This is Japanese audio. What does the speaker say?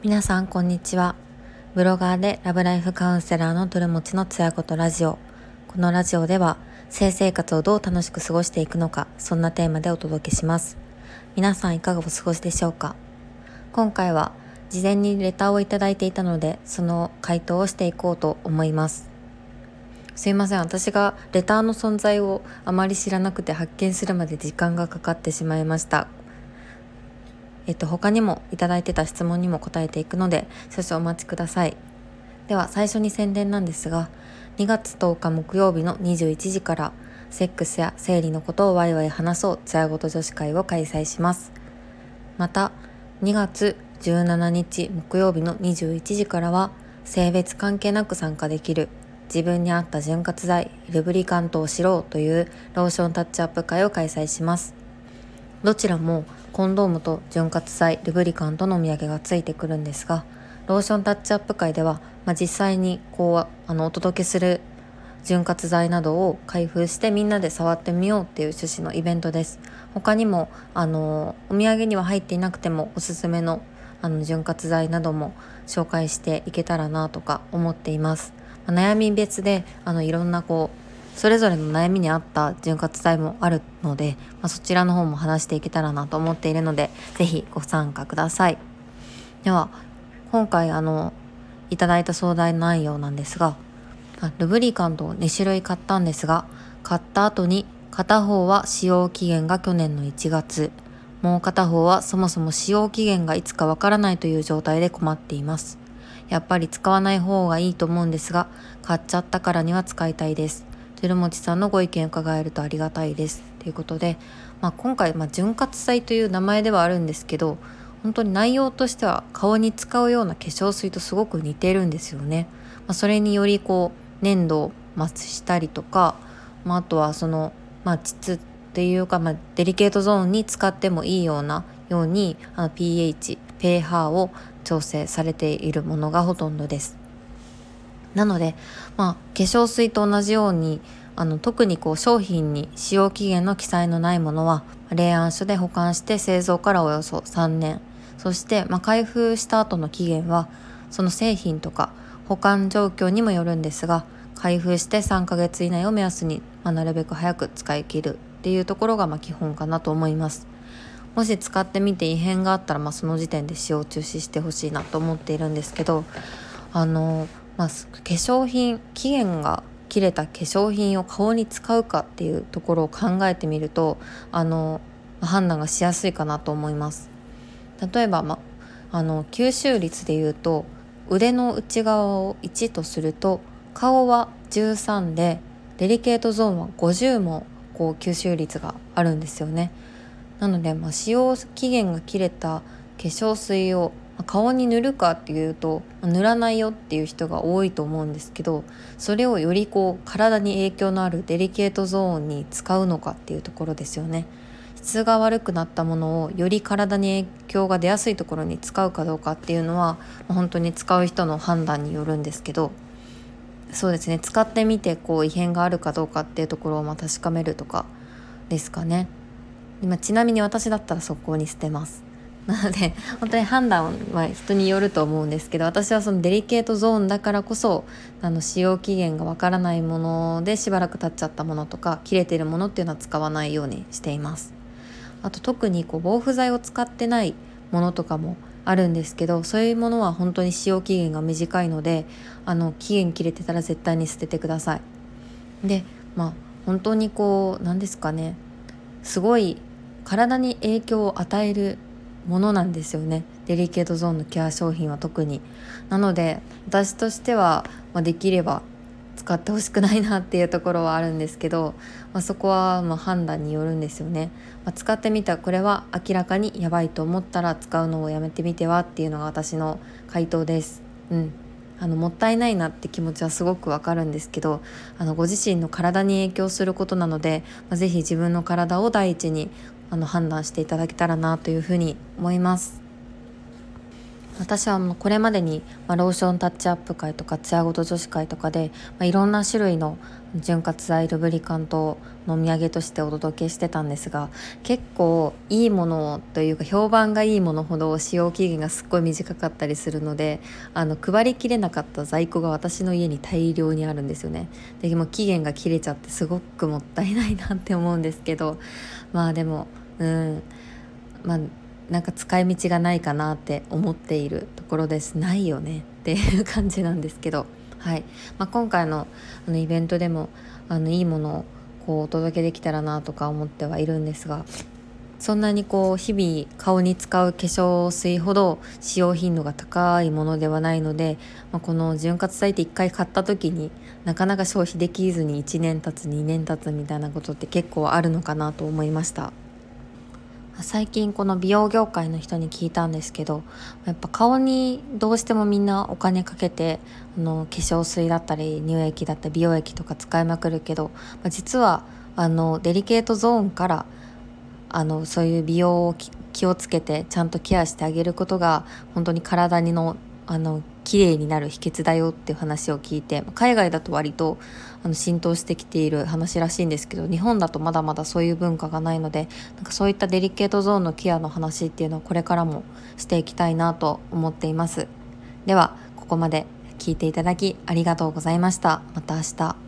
皆さんこんにちは。ブロガーでラブライフカウンセラーのトルモチのつやことラジオ。このラジオでは性生活をどう楽しく過ごしていくのかそんなテーマでお届けします。皆さんいかがお過ごしでしょうか？今回は事前にレターをいただいていたのでその回答をしていこうと思います。すいません。私がレターの存在をあまり知らなくて発見するまで時間がかかってしまいました。えっと他にもいいてた質問にも答えていくので少々お待ちください。では最初に宣伝なんですが2月10日木曜日の21時からセックスや生理のことをワイワイ話そうつやごと女子会を開催します。また2月17日木曜日の21時からは性別関係なく参加できる自分に合った潤滑剤ルブリカントを知ろうというローションタッチアップ会を開催します。どちらもコンドームと潤滑剤ルブリカントのお土産がついてくるんですがローションタッチアップ会では、まあ、実際にこうあのお届けする潤滑剤などを開封してみんなで触ってみようっていう趣旨のイベントです。他にもあのお土産には入っていなくてもおすすめのあの潤滑剤なども紹介していけたらなとか思っています。悩み別であのいろんなこうそれぞれの悩みに合った潤滑剤もあるので、まあ、そちらの方も話していけたらなと思っているので是非ご参加くださいでは今回あのいただいた相談内容なんですがルブリカントを2種類買ったんですが買った後に片方は使用期限が去年の1月もう片方はそもそも使用期限がいつかわからないという状態で困っていますやっぱり使わない方がいいと思うんですが、買っちゃったからには使いたいです。鶴持さんのご意見を伺えるとありがたいです。ということで、まあ、今回、まあ、潤滑剤という名前ではあるんですけど、本当に内容としては顔に使うような化粧水とすごく似てるんですよね。まあ、それによりこう粘土を増したりとか、まあ、あとはその、まあ、膣っていうか、まあ、デリケートゾーンに使ってもいいようなようにあの pH、pH を調整されているものがほとんどです。なので、まあ、化粧水と同じようにあの特にこう商品に使用期限の記載のないものは冷暗所で保管して製造からおよそ3年そして、まあ、開封した後の期限はその製品とか保管状況にもよるんですが開封して3ヶ月以内を目安に、まあ、なるべく早く使い切るっていうところがま基本かなと思います。もし使ってみて異変があったら、まあ、その時点で使用中止してほしいなと思っているんですけどあの、まあ、化粧品期限が切れた化粧品を顔に使うかっていうところを考えてみるとあの判断がしやすいかなと思います。例えば、ま、あの吸収率でいうと腕の内側を1とすると顔は13でデリケートゾーンは50もこう吸収率があるんですよね。なので、まあ、使用期限が切れた化粧水を顔に塗るかっていうと塗らないよっていう人が多いと思うんですけどそれをよりこう体に影響のあるデリケートゾーンに使うのかっていうところですよね。質が悪くなったものをより体に影響が出やすいところに使うかどうかっていうのは本当に使う人の判断によるんですけどそうですね。使ってみてこう異変があるかどうかっていうところをま確かめるとかですかね。今ちなみに私だったら速攻に捨てます。なので 本当に判断は人によると思うんですけど私はそのデリケートゾーンだからこそあの使用期限がわからないものでしばらく経っちゃったものとか切れてるものっていうのは使わないようにしています。あと特にこう防腐剤を使ってないものとかもあるんですけどそういうものは本当に使用期限が短いのであの期限切れてたら絶対に捨ててください。でまあ本当にこう何ですかねすごい体に影響を与えるものなんですよね。デリケートゾーンのケア商品は特に。なので私としては、まあ、できれば使ってほしくないなっていうところはあるんですけど、まあ、そこはま判断によるんですよね、まあ、使ってみた。これは明らかにやばいと思ったら使うのをやめてみてはっていうのが私の回答です。うん。あのもったいないなって気持ちはすごくわかるんですけどあのご自身の体に影響することなので、まあ、ぜひ自分の体を第一にあの判断していただけたらなというふうに思います。私はもうこれまでに、まあ、ローションタッチアップ会とかツヤごと女子会とかで、まあ、いろんな種類の潤滑剤ルブリカントのお土産としてお届けしてたんですが結構いいものというか評判がいいものほど使用期限がすっごい短かったりするのであの配りきれなかった在庫が私の家に大量にあるんですよね。でも期限が切れちゃってすごくもったいないなって思うんですけどまあでもうん。まあなんか使い道がないかなって思っているところです。ないよねっていう感じなんですけど、はい。まあ、今回のあのイベントでもあのいいものをこうお届けできたらなとか思ってはいるんですがそんなにこう日々顔に使う化粧水ほど使用頻度が高いものではないので、まあ、この潤滑剤って1回買った時になかなか消費できずに1年経つ2年経つみたいなことって結構あるのかなと思いました。最近この美容業界の人に聞いたんですけどやっぱ顔にどうしてもみんなお金かけてあの化粧水だったり乳液だったり美容液とか使いまくるけど、まあ、実はあのデリケートゾーンからあのそういう美容を気をつけてちゃんとケアしてあげることが本当に体にのあの綺麗になる秘訣だよっていう話を聞いて海外だと割とあの浸透してきている話らしいんですけど日本だとまだまだそういう文化がないのでなんかそういったデリケートゾーンのケアの話っていうのはこれからもしていきたいなと思っています。ではここまで聞いていただきありがとうございました。また明日。